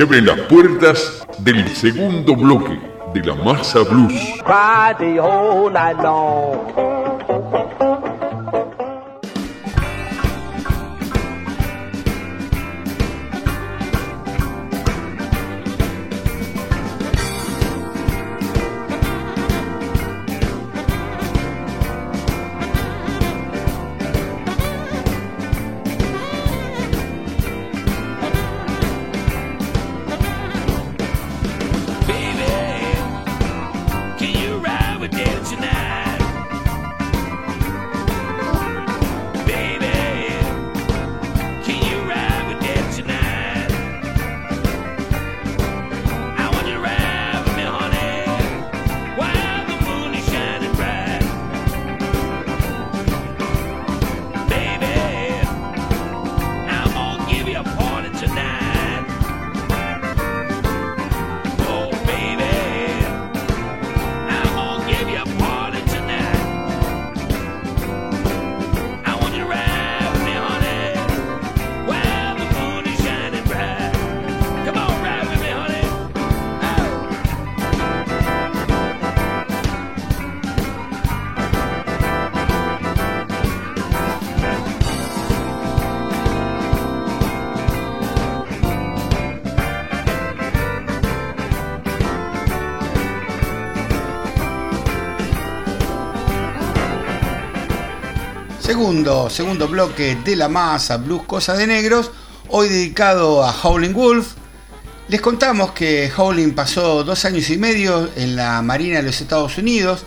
Se abren las puertas del segundo bloque de la masa blues. Segundo, segundo bloque de la masa Blues Cosa de Negros, hoy dedicado a Howling Wolf. Les contamos que Howling pasó dos años y medio en la Marina de los Estados Unidos.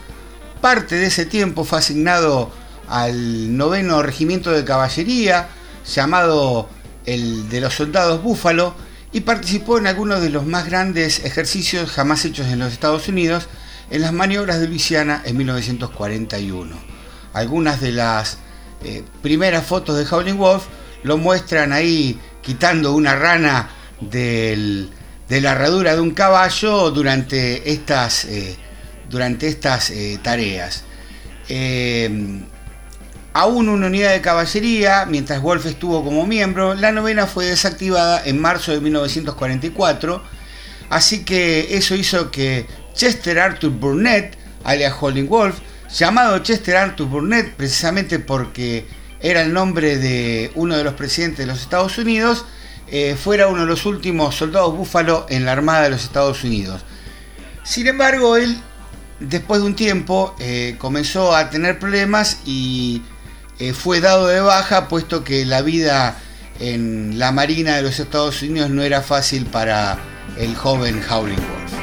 Parte de ese tiempo fue asignado al noveno regimiento de caballería, llamado el de los soldados Búfalo, y participó en algunos de los más grandes ejercicios jamás hechos en los Estados Unidos en las maniobras de Luisiana en 1941. Algunas de las eh, primeras fotos de Howling Wolf lo muestran ahí quitando una rana de la herradura de un caballo durante estas, eh, durante estas eh, tareas. aún una unidad de caballería, mientras Wolf estuvo como miembro, la novena fue desactivada en marzo de 1944, así que eso hizo que Chester Arthur Burnett, alias Howling Wolf, llamado Chester Arthur Burnett precisamente porque era el nombre de uno de los presidentes de los Estados Unidos, eh, fuera uno de los últimos soldados búfalo en la Armada de los Estados Unidos. Sin embargo, él, después de un tiempo, eh, comenzó a tener problemas y eh, fue dado de baja, puesto que la vida en la Marina de los Estados Unidos no era fácil para el joven Howling Wolf.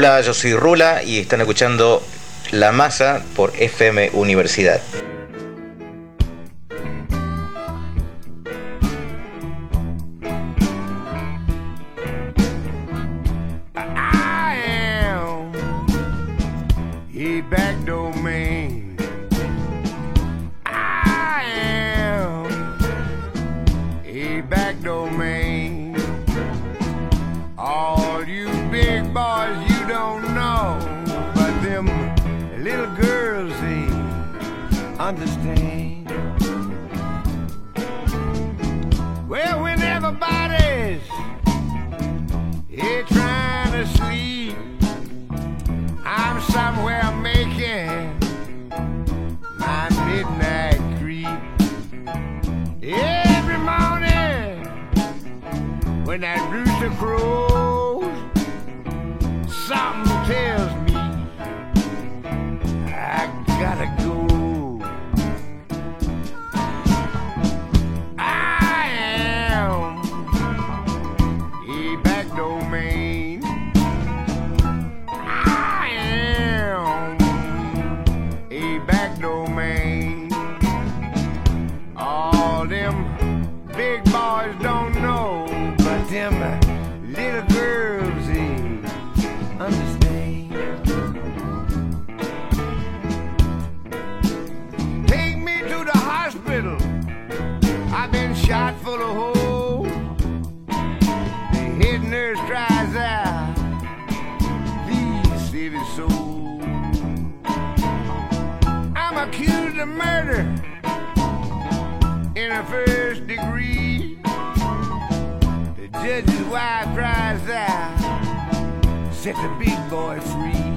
Hola, yo soy Rula y están escuchando La Masa por FM Universidad. grow. set the big boy free.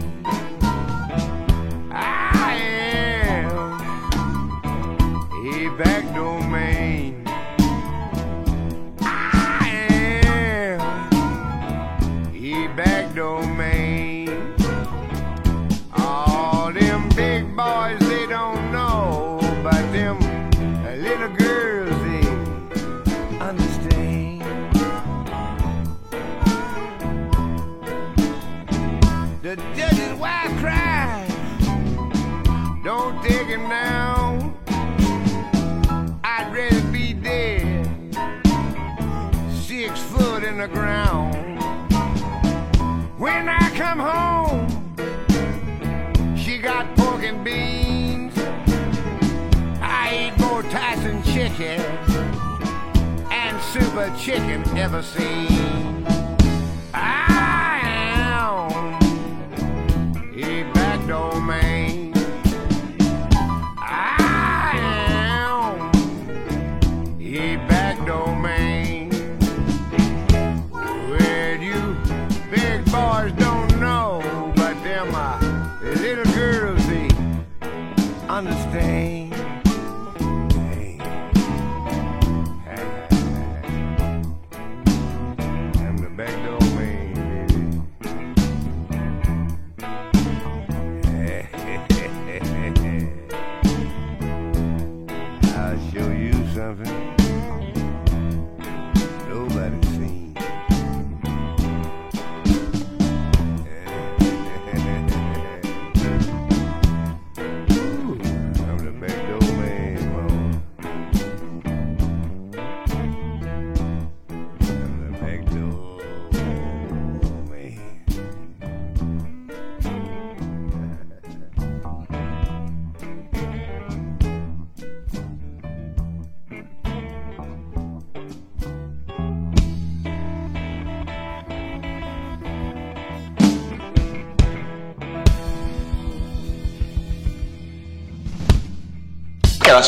now. I'd rather be dead, six foot in the ground. When I come home, she got pork and beans. I ate more Tyson chicken and super chicken ever seen.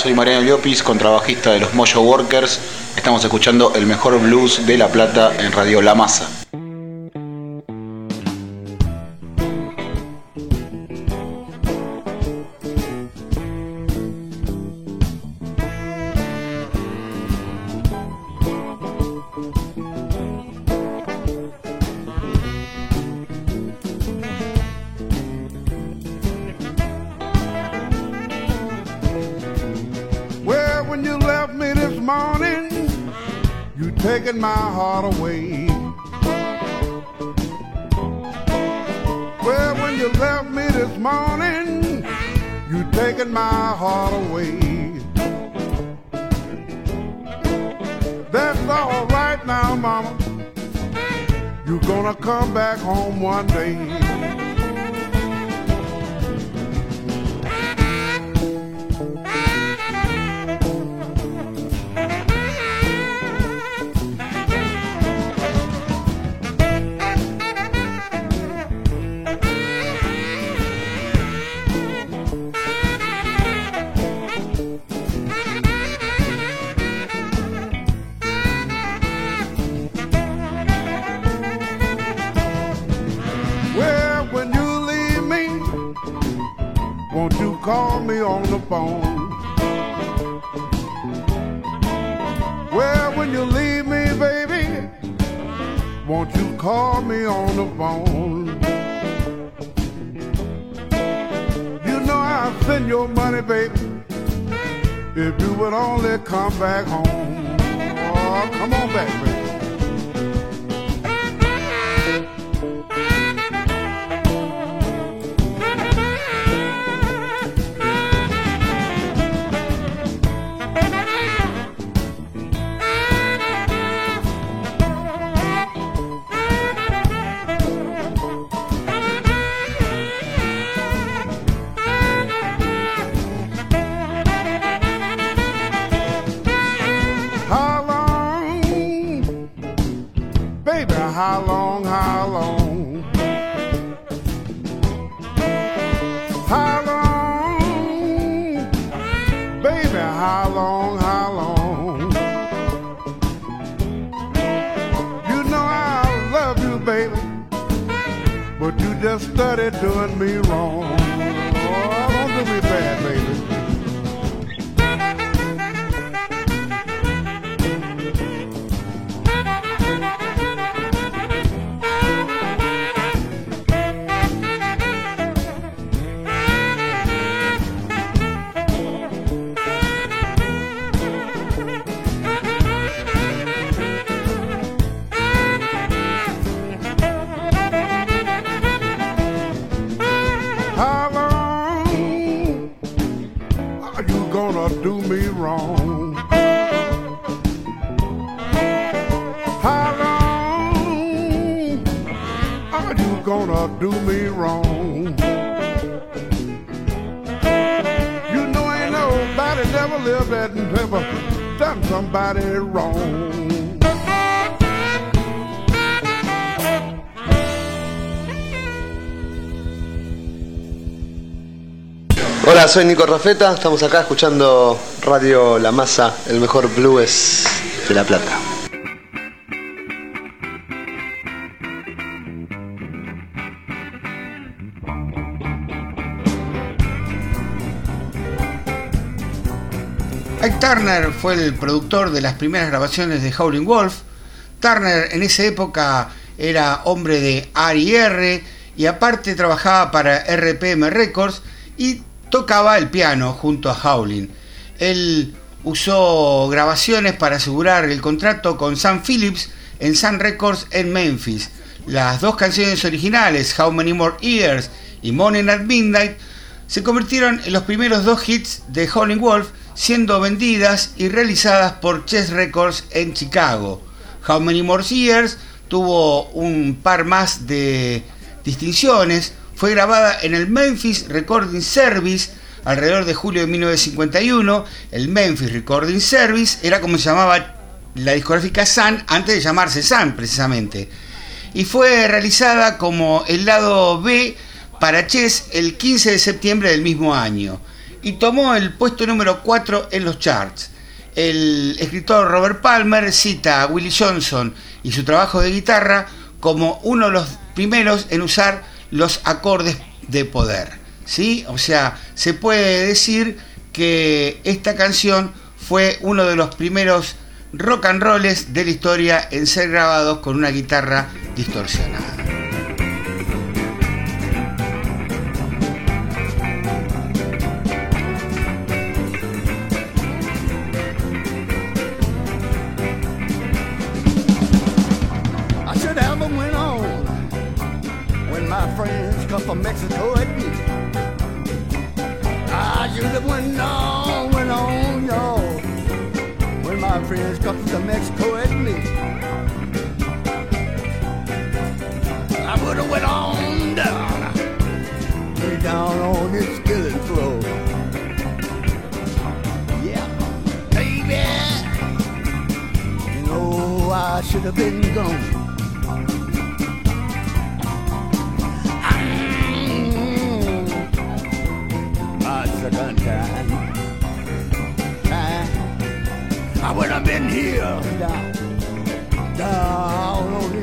soy Mariano Llopis, contrabajista de los Mojo Workers. Estamos escuchando el mejor blues de La Plata en Radio La Masa. taking my heart away. Well, when you left me this morning, you taking my heart away. That's all right now, mama. You're gonna come back home one day. Hola, soy Nico Rafeta, estamos acá escuchando Radio La Masa, el mejor blues de La Plata. Turner fue el productor de las primeras grabaciones de Howling Wolf. Turner en esa época era hombre de R&R y aparte trabajaba para RPM Records y tocaba el piano junto a Howling. Él usó grabaciones para asegurar el contrato con Sam Phillips en Sun Records en Memphis. Las dos canciones originales, How Many More Years y Morning at Midnight, se convirtieron en los primeros dos hits de Howling Wolf, siendo vendidas y realizadas por Chess Records en Chicago. How Many More Years tuvo un par más de distinciones, fue grabada en el Memphis Recording Service alrededor de julio de 1951. El Memphis Recording Service era como se llamaba la discográfica Sun antes de llamarse Sun precisamente. Y fue realizada como el lado B para Chess el 15 de septiembre del mismo año. Y tomó el puesto número 4 en los charts. El escritor Robert Palmer cita a Willie Johnson y su trabajo de guitarra como uno de los primeros en usar los acordes de poder. ¿sí? O sea, se puede decir que esta canción fue uno de los primeros rock and rolls de la historia en ser grabados con una guitarra distorsionada. I should have been gone. second time. time. I would have been here down, down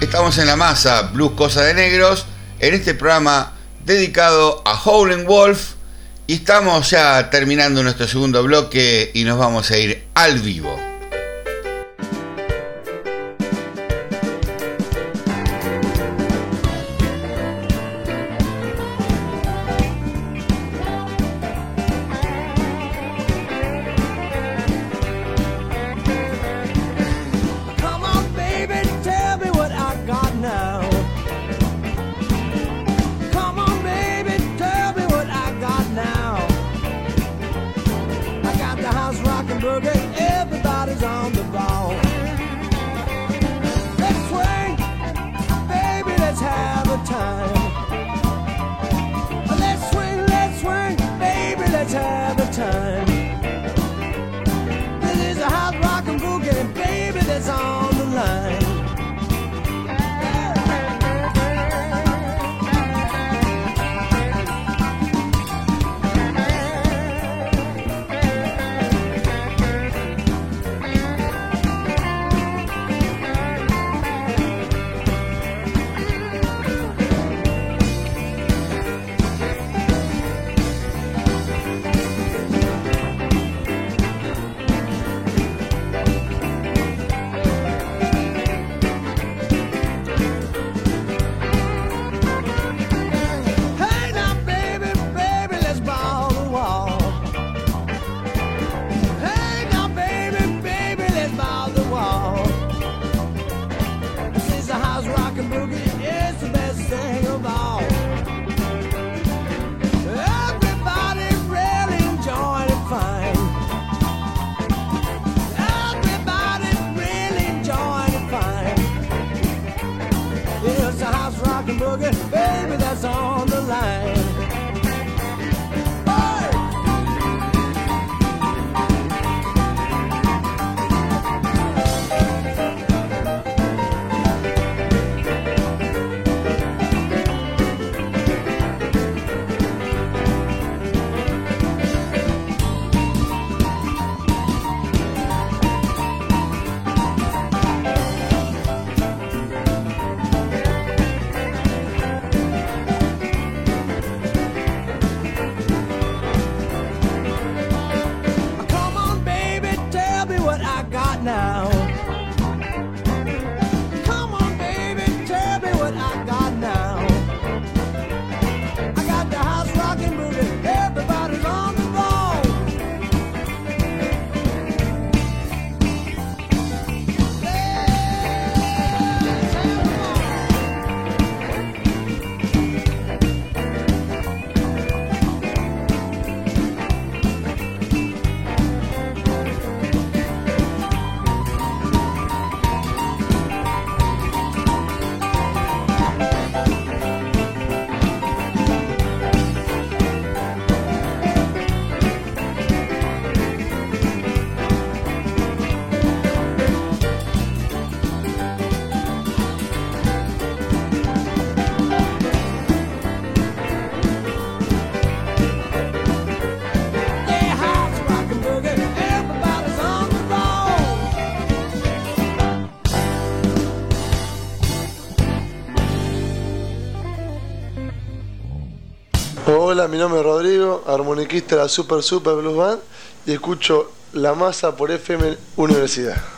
Estamos en la masa, Blues Cosa de Negros, en este programa dedicado a Howling Wolf. Y estamos ya terminando nuestro segundo bloque y nos vamos a ir al vivo. like a boogie. Hola, mi nombre es Rodrigo, armoniquista de la Super Super Blues Band y escucho La Masa por FM Universidad.